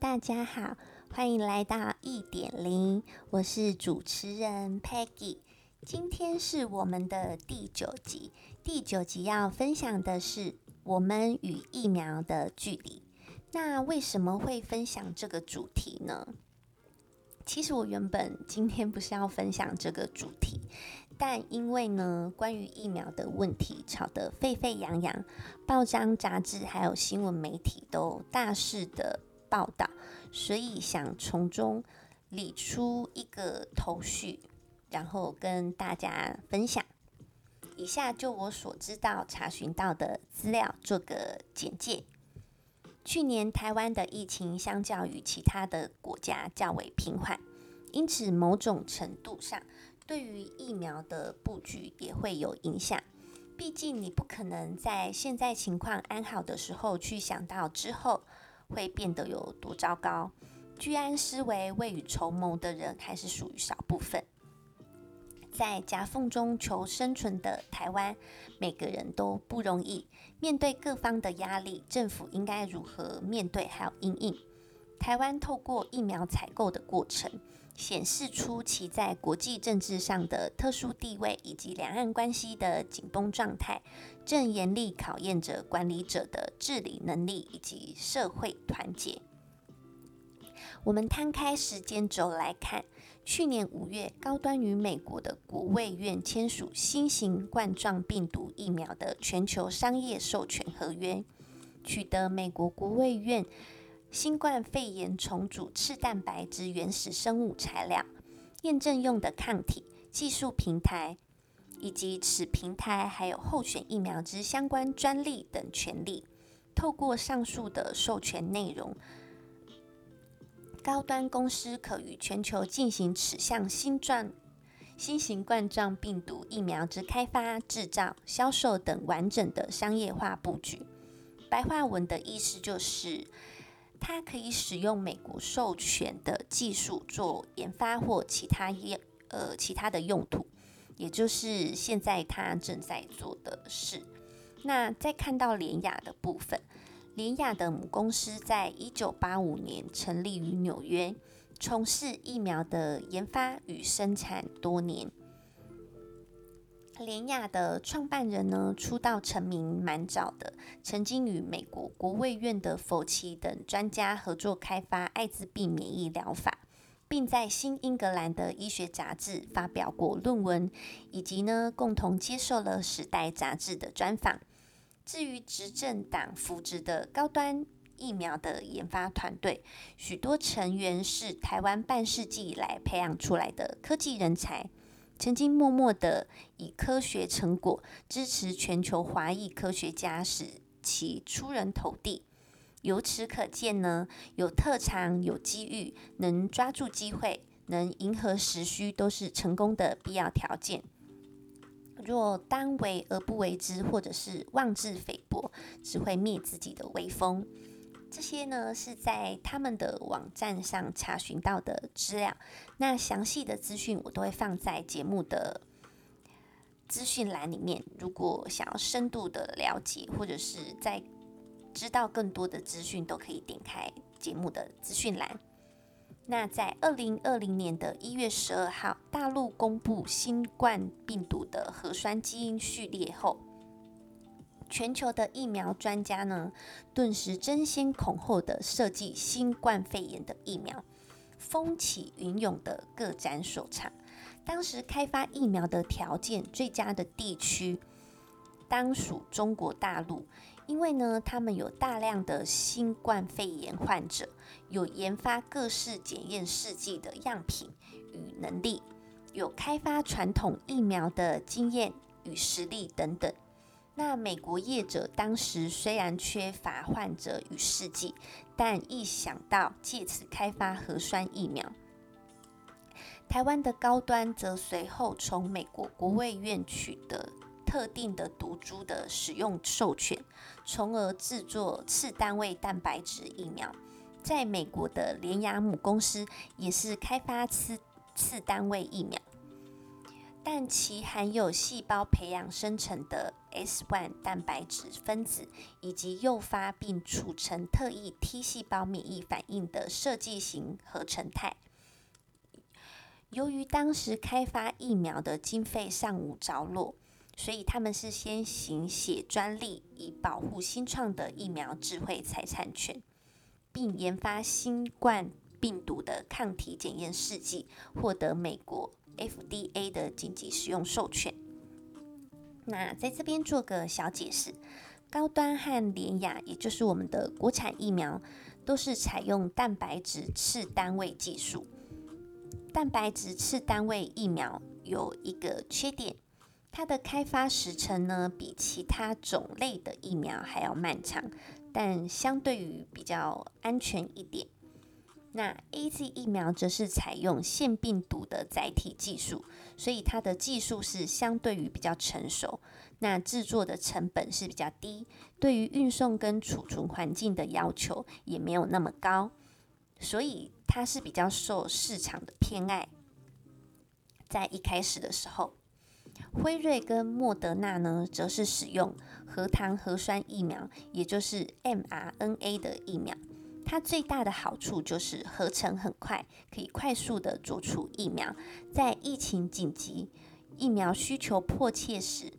大家好，欢迎来到一点零，我是主持人 Peggy。今天是我们的第九集，第九集要分享的是我们与疫苗的距离。那为什么会分享这个主题呢？其实我原本今天不是要分享这个主题，但因为呢，关于疫苗的问题吵得沸沸扬扬，报章、杂志还有新闻媒体都大肆的报道，所以想从中理出一个头绪，然后跟大家分享。以下就我所知道、查询到的资料做个简介。去年台湾的疫情相较于其他的国家较为平缓，因此某种程度上对于疫苗的布局也会有影响。毕竟你不可能在现在情况安好的时候去想到之后。会变得有多糟糕？居安思危、未雨绸缪的人还是属于少部分。在夹缝中求生存的台湾，每个人都不容易。面对各方的压力，政府应该如何面对？还有因应？台湾透过疫苗采购的过程，显示出其在国际政治上的特殊地位，以及两岸关系的紧绷状态。正严厉考验着管理者的治理能力以及社会团结。我们摊开时间轴来看，去年五月，高端与美国的国卫院签署新型冠状病毒疫苗的全球商业授权合约，取得美国国卫院新冠肺炎重组次蛋白之原始生物材料验证用的抗体技术平台。以及此平台还有候选疫苗之相关专利等权利，透过上述的授权内容，高端公司可与全球进行此项新状新型冠状病毒疫苗之开发、制造、销售等完整的商业化布局。白话文的意思就是，它可以使用美国授权的技术做研发或其他业呃其他的用途。也就是现在他正在做的事。那再看到联雅的部分，联雅的母公司在一九八五年成立于纽约，从事疫苗的研发与生产多年。联雅的创办人呢，出道成名蛮早的，曾经与美国国卫院的佛奇等专家合作开发艾滋病免疫疗法。并在《新英格兰的医学杂志》发表过论文，以及呢，共同接受了《时代》杂志的专访。至于执政党扶植的高端疫苗的研发团队，许多成员是台湾半世纪以来培养出来的科技人才，曾经默默的以科学成果支持全球华裔科学家，使其出人头地。由此可见呢，有特长、有机遇、能抓住机会、能迎合时需，都是成功的必要条件。若当为而不为之，或者是妄自菲薄，只会灭自己的威风。这些呢，是在他们的网站上查询到的资料。那详细的资讯我都会放在节目的资讯栏里面。如果想要深度的了解，或者是在知道更多的资讯，都可以点开节目的资讯栏。那在二零二零年的一月十二号，大陆公布新冠病毒的核酸基因序列后，全球的疫苗专家呢，顿时争先恐后的设计新冠肺炎的疫苗，风起云涌的各展所长。当时开发疫苗的条件最佳的地区，当属中国大陆。因为呢，他们有大量的新冠肺炎患者，有研发各式检验试剂的样品与能力，有开发传统疫苗的经验与实力等等。那美国业者当时虽然缺乏患者与试剂，但一想到借此开发核酸疫苗，台湾的高端则随后从美国国卫院取得。特定的毒株的使用授权，从而制作次单位蛋白质疫苗。在美国的联亚母公司也是开发次次单位疫苗。但其含有细胞培养生成的 S1 蛋白质分子，以及诱发并储存特异 T 细胞免疫反应的设计型合成肽。由于当时开发疫苗的经费尚无着落，所以他们是先行写专利，以保护新创的疫苗智慧财产权，并研发新冠病毒的抗体检验试剂，获得美国 FDA 的紧急使用授权。那在这边做个小解释，高端和联雅，也就是我们的国产疫苗，都是采用蛋白质次单位技术。蛋白质次单位疫苗有一个缺点，它的开发时程呢，比其他种类的疫苗还要漫长，但相对于比较安全一点。那 AZ 疫苗则是采用腺病毒的载体技术，所以它的技术是相对于比较成熟，那制作的成本是比较低，对于运送跟储存环境的要求也没有那么高。所以它是比较受市场的偏爱。在一开始的时候，辉瑞跟莫德纳呢，则是使用核糖核酸疫苗，也就是 mRNA 的疫苗。它最大的好处就是合成很快，可以快速的做出疫苗。在疫情紧急、疫苗需求迫切时，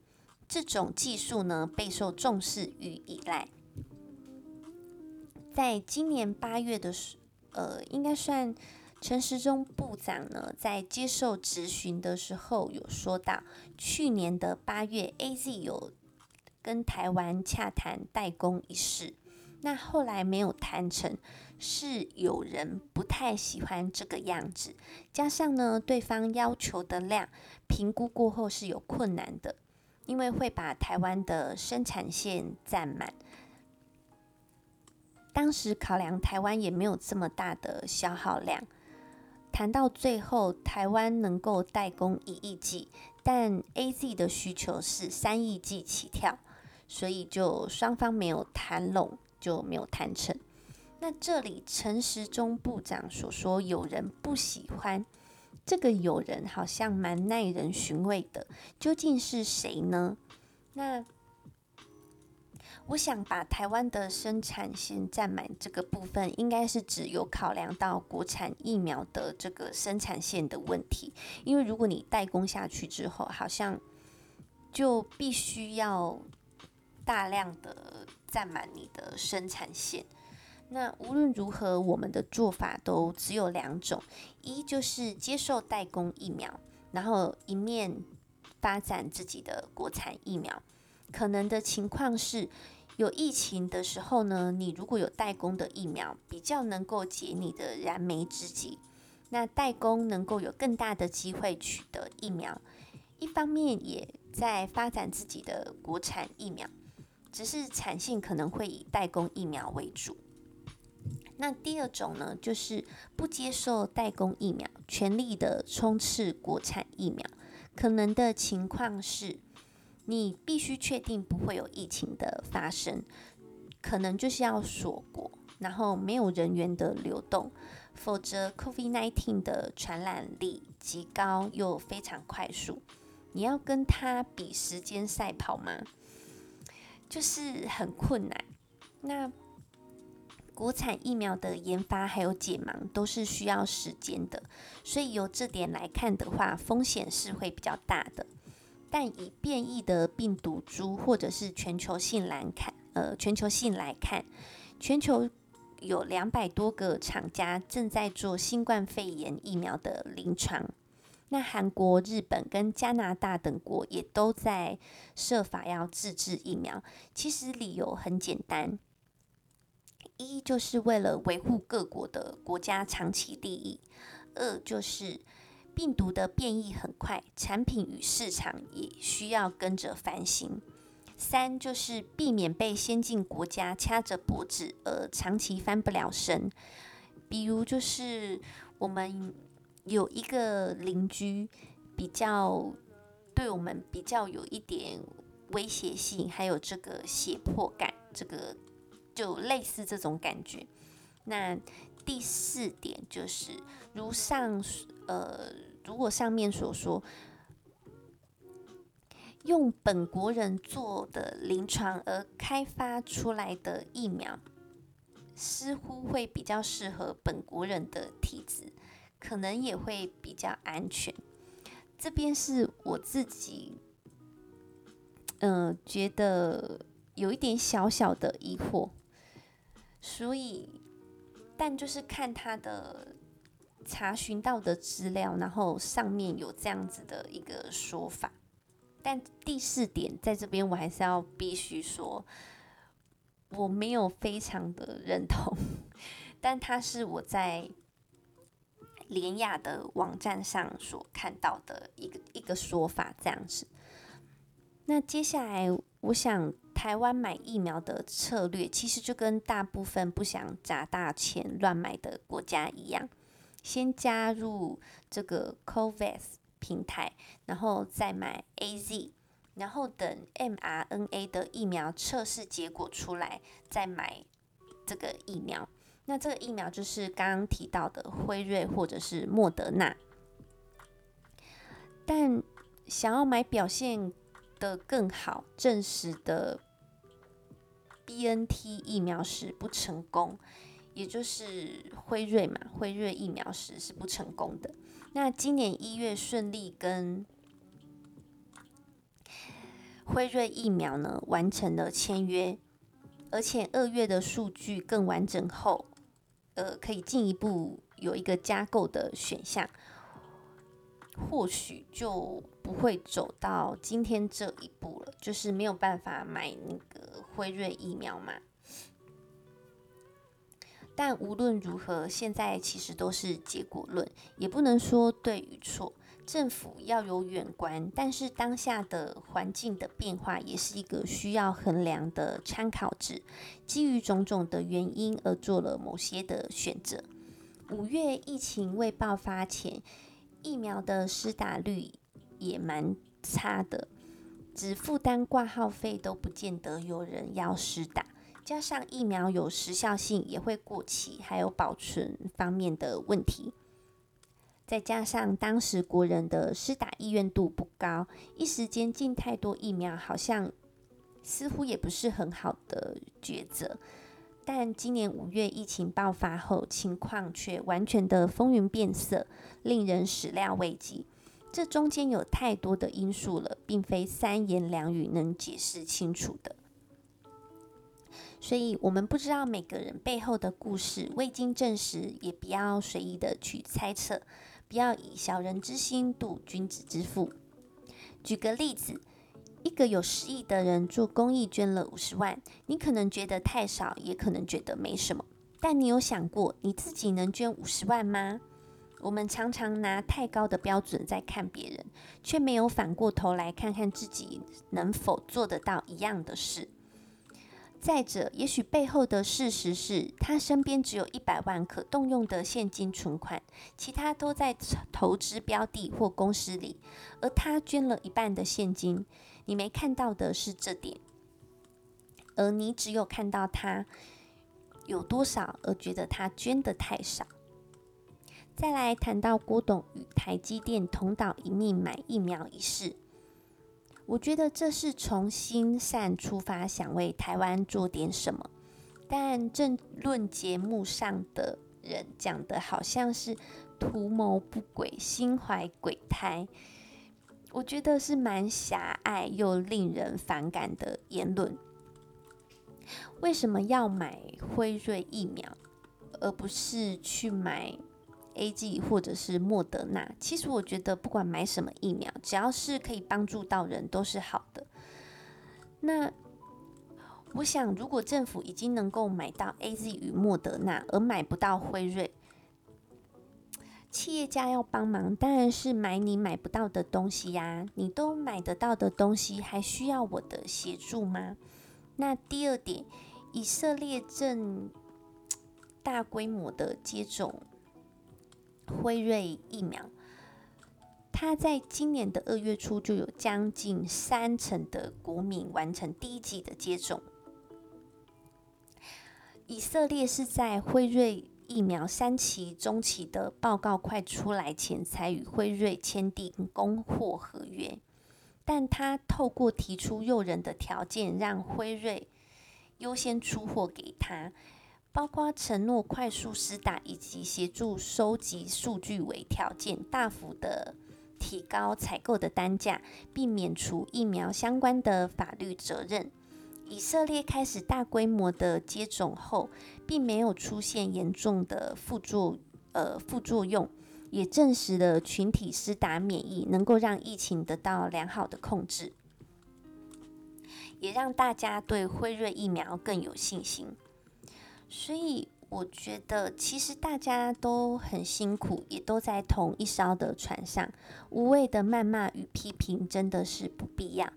这种技术呢，备受重视与依赖。在今年八月的时，呃，应该算陈时中部长呢，在接受质询的时候有说到，去年的八月，AZ 有跟台湾洽谈代工一事，那后来没有谈成，是有人不太喜欢这个样子，加上呢，对方要求的量评估过后是有困难的，因为会把台湾的生产线占满。当时考量台湾也没有这么大的消耗量，谈到最后，台湾能够代工一亿剂，但 AZ 的需求是三亿剂起跳，所以就双方没有谈拢，就没有谈成。那这里陈时中部长所说有人不喜欢，这个有人好像蛮耐人寻味的，究竟是谁呢？那。我想把台湾的生产线占满这个部分，应该是指有考量到国产疫苗的这个生产线的问题。因为如果你代工下去之后，好像就必须要大量的占满你的生产线。那无论如何，我们的做法都只有两种：一就是接受代工疫苗，然后一面发展自己的国产疫苗。可能的情况是。有疫情的时候呢，你如果有代工的疫苗，比较能够解你的燃眉之急。那代工能够有更大的机会取得疫苗，一方面也在发展自己的国产疫苗，只是产线可能会以代工疫苗为主。那第二种呢，就是不接受代工疫苗，全力的冲刺国产疫苗。可能的情况是。你必须确定不会有疫情的发生，可能就是要锁国，然后没有人员的流动，否则 COVID-19 的传染力极高又非常快速，你要跟他比时间赛跑吗？就是很困难。那国产疫苗的研发还有解盲都是需要时间的，所以由这点来看的话，风险是会比较大的。但以变异的病毒株或者是全球性来看，呃，全球性来看，全球有两百多个厂家正在做新冠肺炎疫苗的临床。那韩国、日本跟加拿大等国也都在设法要自制疫苗。其实理由很简单，一就是为了维护各国的国家长期利益，二就是。病毒的变异很快，产品与市场也需要跟着翻新。三就是避免被先进国家掐着脖子，而长期翻不了身。比如就是我们有一个邻居，比较对我们比较有一点威胁性，还有这个胁迫感，这个就类似这种感觉。那第四点就是如上呃。如果上面所说，用本国人做的临床而开发出来的疫苗，似乎会比较适合本国人的体质，可能也会比较安全。这边是我自己，嗯、觉得有一点小小的疑惑，所以，但就是看他的查询到的资料，然后上面有这样子的一个说法。但第四点在这边，我还是要必须说，我没有非常的认同，但它是我在。联亚的网站上所看到的一个一个说法，这样子。那接下来，我想台湾买疫苗的策略，其实就跟大部分不想砸大钱乱买的国家一样，先加入这个 COVAX 平台，然后再买 AZ，然后等 mRNA 的疫苗测试结果出来，再买这个疫苗。那这个疫苗就是刚刚提到的辉瑞或者是莫德纳，但想要买表现得更好、证实的 BNT 疫苗时不成功，也就是辉瑞嘛，辉瑞疫苗时是不成功的。那今年一月顺利跟辉瑞疫苗呢完成了签约，而且二月的数据更完整后。呃，可以进一步有一个加购的选项，或许就不会走到今天这一步了，就是没有办法买那个辉瑞疫苗嘛。但无论如何，现在其实都是结果论，也不能说对与错。政府要有远观，但是当下的环境的变化也是一个需要衡量的参考值。基于种种的原因而做了某些的选择。五月疫情未爆发前，疫苗的施打率也蛮差的，只负担挂号费都不见得有人要施打。加上疫苗有时效性也会过期，还有保存方面的问题。再加上当时国人的施打意愿度不高，一时间进太多疫苗，好像似乎也不是很好的抉择。但今年五月疫情爆发后，情况却完全的风云变色，令人始料未及。这中间有太多的因素了，并非三言两语能解释清楚的。所以，我们不知道每个人背后的故事，未经证实，也不要随意的去猜测。不要以小人之心度君子之腹。举个例子，一个有十亿的人做公益捐了五十万，你可能觉得太少，也可能觉得没什么。但你有想过你自己能捐五十万吗？我们常常拿太高的标准在看别人，却没有反过头来看看自己能否做得到一样的事。再者，也许背后的事实是他身边只有一百万可动用的现金存款，其他都在投资标的或公司里，而他捐了一半的现金。你没看到的是这点，而你只有看到他有多少，而觉得他捐得太少。再来谈到郭董与台积电同岛一命买疫苗一事。我觉得这是从心善出发，想为台湾做点什么，但政论节目上的人讲的好像是图谋不轨、心怀鬼胎，我觉得是蛮狭隘又令人反感的言论。为什么要买辉瑞疫苗，而不是去买 A. G. 或者是莫德纳，其实我觉得不管买什么疫苗，只要是可以帮助到人，都是好的。那我想，如果政府已经能够买到 AZ 与莫德纳，而买不到辉瑞，企业家要帮忙，当然是买你买不到的东西呀。你都买得到的东西，还需要我的协助吗？那第二点，以色列正大规模的接种。辉瑞疫苗，它在今年的二月初就有将近三成的国民完成第一剂的接种。以色列是在辉瑞疫苗三期中期的报告快出来前，才与辉瑞签订供货合约。但他透过提出诱人的条件，让辉瑞优先出货给他，包括承诺快速施打以及协助收集数据为条件，大幅的提高采购的单价，并免除疫苗相关的法律责任。以色列开始大规模的接种后，并没有出现严重的副作呃副作用。也证实了群体施打免疫能够让疫情得到良好的控制，也让大家对辉瑞疫苗更有信心。所以我觉得，其实大家都很辛苦，也都在同一艘的船上，无谓的谩骂与批评真的是不必要。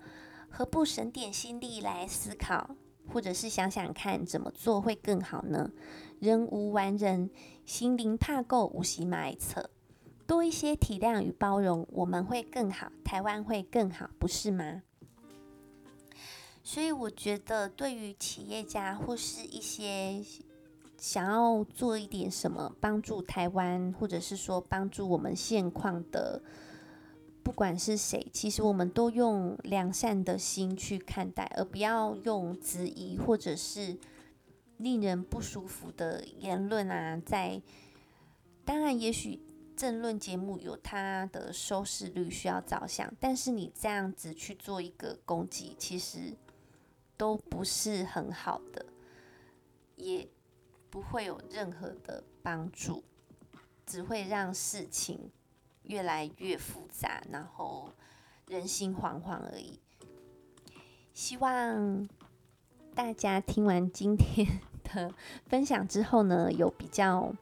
何不省点心力来思考，或者是想想看怎么做会更好呢？人无完人，心灵怕够，无喜买策。多一些体谅与包容，我们会更好，台湾会更好，不是吗？所以我觉得，对于企业家或是一些想要做一点什么帮助台湾，或者是说帮助我们现况的，不管是谁，其实我们都用良善的心去看待，而不要用质疑或者是令人不舒服的言论啊。在当然，也许。政论节目有它的收视率需要着想，但是你这样子去做一个攻击，其实都不是很好的，也不会有任何的帮助，只会让事情越来越复杂，然后人心惶惶而已。希望大家听完今天的分享之后呢，有比较。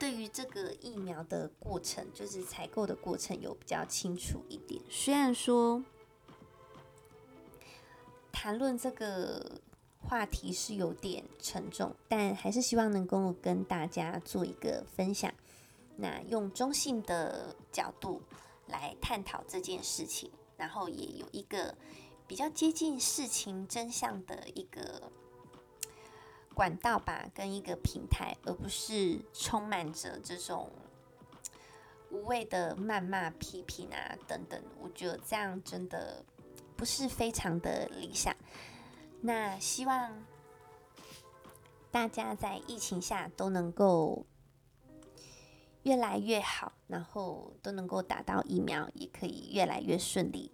对于这个疫苗的过程，就是采购的过程，有比较清楚一点。虽然说谈论这个话题是有点沉重，但还是希望能够跟大家做一个分享。那用中性的角度来探讨这件事情，然后也有一个比较接近事情真相的一个。管道吧，跟一个平台，而不是充满着这种无谓的谩骂、批评啊等等。我觉得这样真的不是非常的理想。那希望大家在疫情下都能够越来越好，然后都能够打到疫苗，也可以越来越顺利。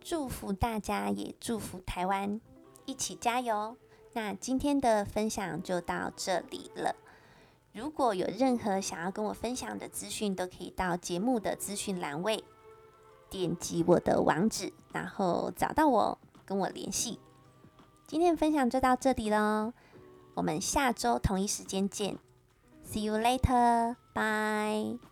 祝福大家，也祝福台湾，一起加油！那今天的分享就到这里了。如果有任何想要跟我分享的资讯，都可以到节目的资讯栏位点击我的网址，然后找到我跟我联系。今天的分享就到这里喽，我们下周同一时间见。See you later，bye。